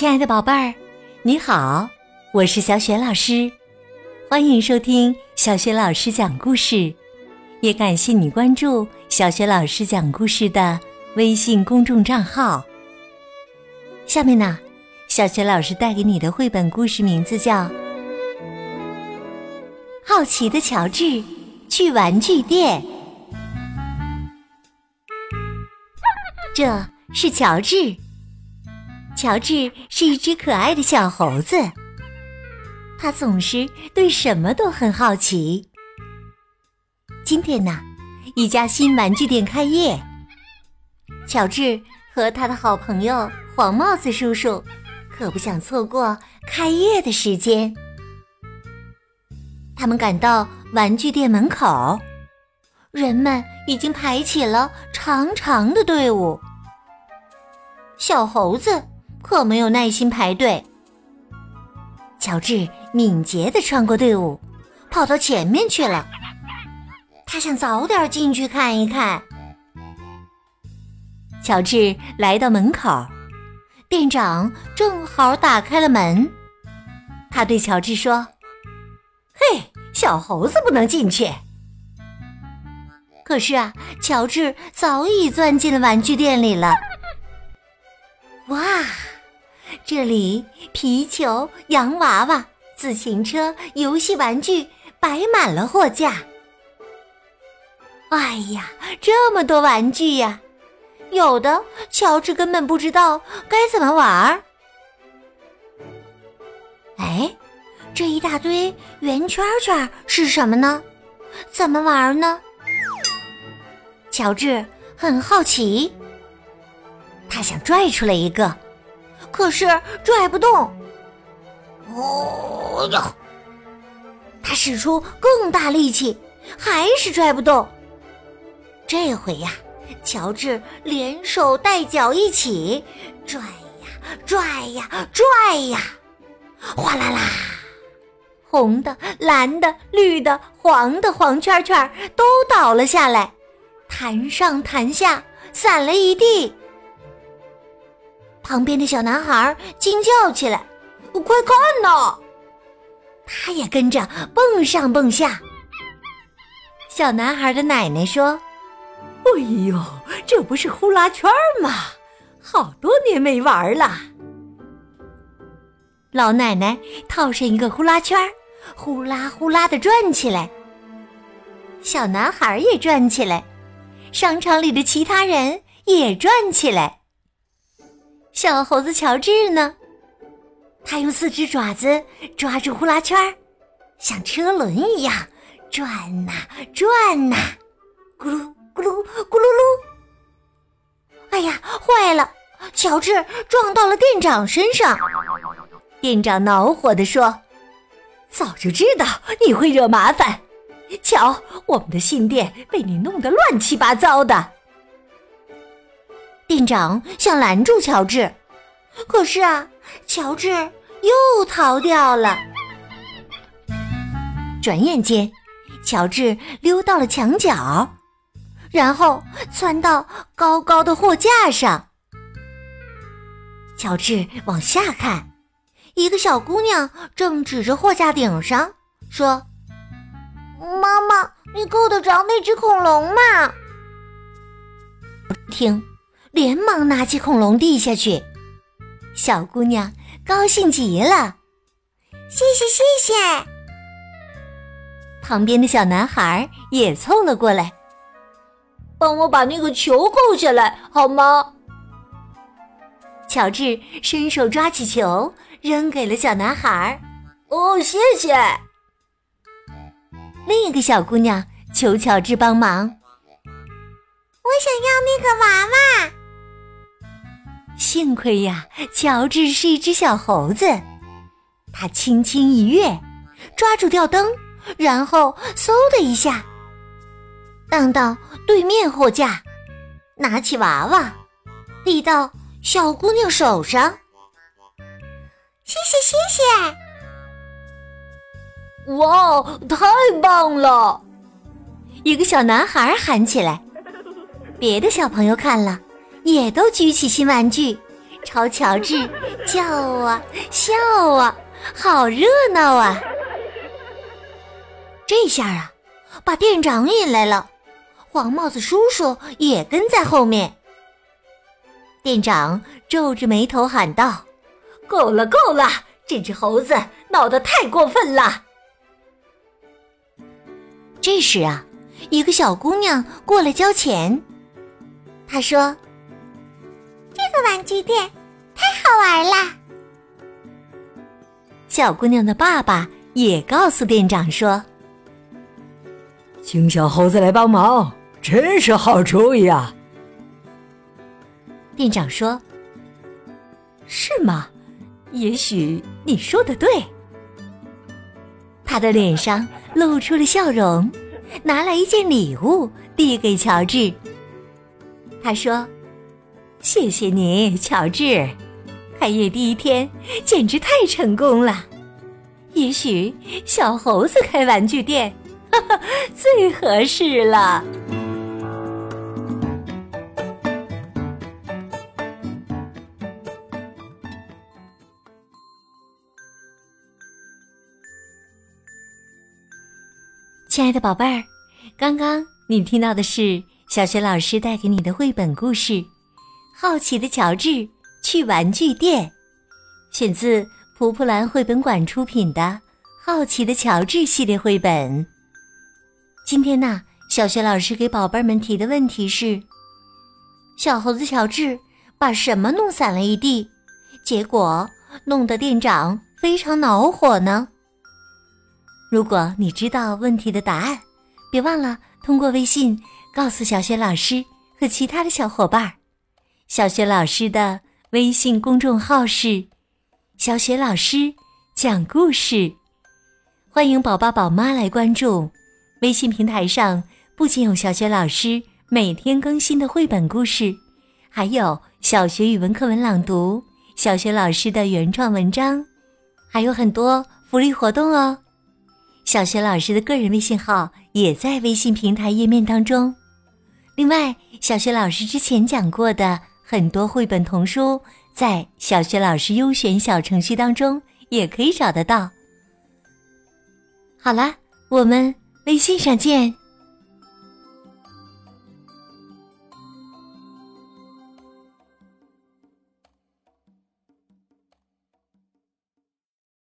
亲爱的宝贝儿，你好，我是小雪老师，欢迎收听小雪老师讲故事，也感谢你关注小雪老师讲故事的微信公众账号。下面呢，小雪老师带给你的绘本故事名字叫《好奇的乔治去玩具店》，这是乔治。乔治是一只可爱的小猴子，他总是对什么都很好奇。今天呢，一家新玩具店开业，乔治和他的好朋友黄帽子叔叔可不想错过开业的时间。他们赶到玩具店门口，人们已经排起了长长的队伍。小猴子。可没有耐心排队。乔治敏捷的穿过队伍，跑到前面去了。他想早点进去看一看。乔治来到门口，店长正好打开了门。他对乔治说：“嘿，小猴子不能进去。”可是啊，乔治早已钻进了玩具店里了。哇！这里皮球、洋娃娃、自行车、游戏玩具摆满了货架。哎呀，这么多玩具呀！有的乔治根本不知道该怎么玩儿。哎，这一大堆圆圈圈是什么呢？怎么玩呢？乔治很好奇，他想拽出来一个。可是拽不动。哦哟！他使出更大力气，还是拽不动。这回呀，乔治连手带脚一起拽呀拽呀拽呀，哗啦啦！红的、蓝的、绿的、黄的黄圈圈都倒了下来，弹上弹下，散了一地。旁边的小男孩惊叫起来：“快看呐！”他也跟着蹦上蹦下。小男孩的奶奶说：“哎呦，这不是呼啦圈吗？好多年没玩了。”老奶奶套上一个呼啦圈，呼啦呼啦的转起来。小男孩也转起来，商场里的其他人也转起来。小猴子乔治呢？他用四只爪子抓住呼啦圈，像车轮一样转呐转呐，咕噜咕噜咕噜噜。哎呀，坏了！乔治撞到了店长身上。店长恼火地说：“早就知道你会惹麻烦，瞧，我们的新店被你弄得乱七八糟的。”店长想拦住乔治，可是啊，乔治又逃掉了。转眼间，乔治溜到了墙角，然后窜到高高的货架上。乔治往下看，一个小姑娘正指着货架顶上说：“妈妈，你够得着那只恐龙吗？”听。连忙拿起恐龙递下去，小姑娘高兴极了，谢谢谢谢。旁边的小男孩也凑了过来，帮我把那个球扣下来好吗？乔治伸手抓起球，扔给了小男孩。哦，谢谢。另一个小姑娘求乔治帮忙，我想要那个娃娃。幸亏呀，乔治是一只小猴子，他轻轻一跃，抓住吊灯，然后嗖的一下，荡到对面货架，拿起娃娃，递到小姑娘手上。谢谢谢谢！哇，太棒了！一个小男孩喊起来，别的小朋友看了。也都举起新玩具，朝乔治 叫啊笑啊，好热闹啊！这下啊，把店长引来了，黄帽子叔叔也跟在后面。店长皱着眉头喊道：“够了，够了！这只猴子闹得太过分了。”这时啊，一个小姑娘过来交钱。她说：“这个玩具店太好玩啦！”小姑娘的爸爸也告诉店长说：“请小猴子来帮忙，真是好主意啊！”店长说：“是吗？也许你说的对。”他的脸上露出了笑容，拿来一件礼物递给乔治。他说：“谢谢你，乔治，开业第一天简直太成功了。也许小猴子开玩具店，哈哈，最合适了。”亲爱的宝贝儿，刚刚你听到的是小学老师带给你的绘本故事《好奇的乔治去玩具店》，选自蒲蒲兰绘本馆出品的《好奇的乔治》系列绘本。今天呢，小学老师给宝贝们提的问题是：小猴子乔治把什么弄散了一地，结果弄得店长非常恼火呢？如果你知道问题的答案，别忘了通过微信告诉小学老师和其他的小伙伴儿。小雪老师的微信公众号是“小雪老师讲故事”，欢迎宝宝宝妈来关注。微信平台上不仅有小雪老师每天更新的绘本故事，还有小学语文课文朗读、小学老师的原创文章，还有很多福利活动哦。小学老师的个人微信号也在微信平台页面当中。另外，小学老师之前讲过的很多绘本童书，在小学老师优选小程序当中也可以找得到。好了，我们微信上见。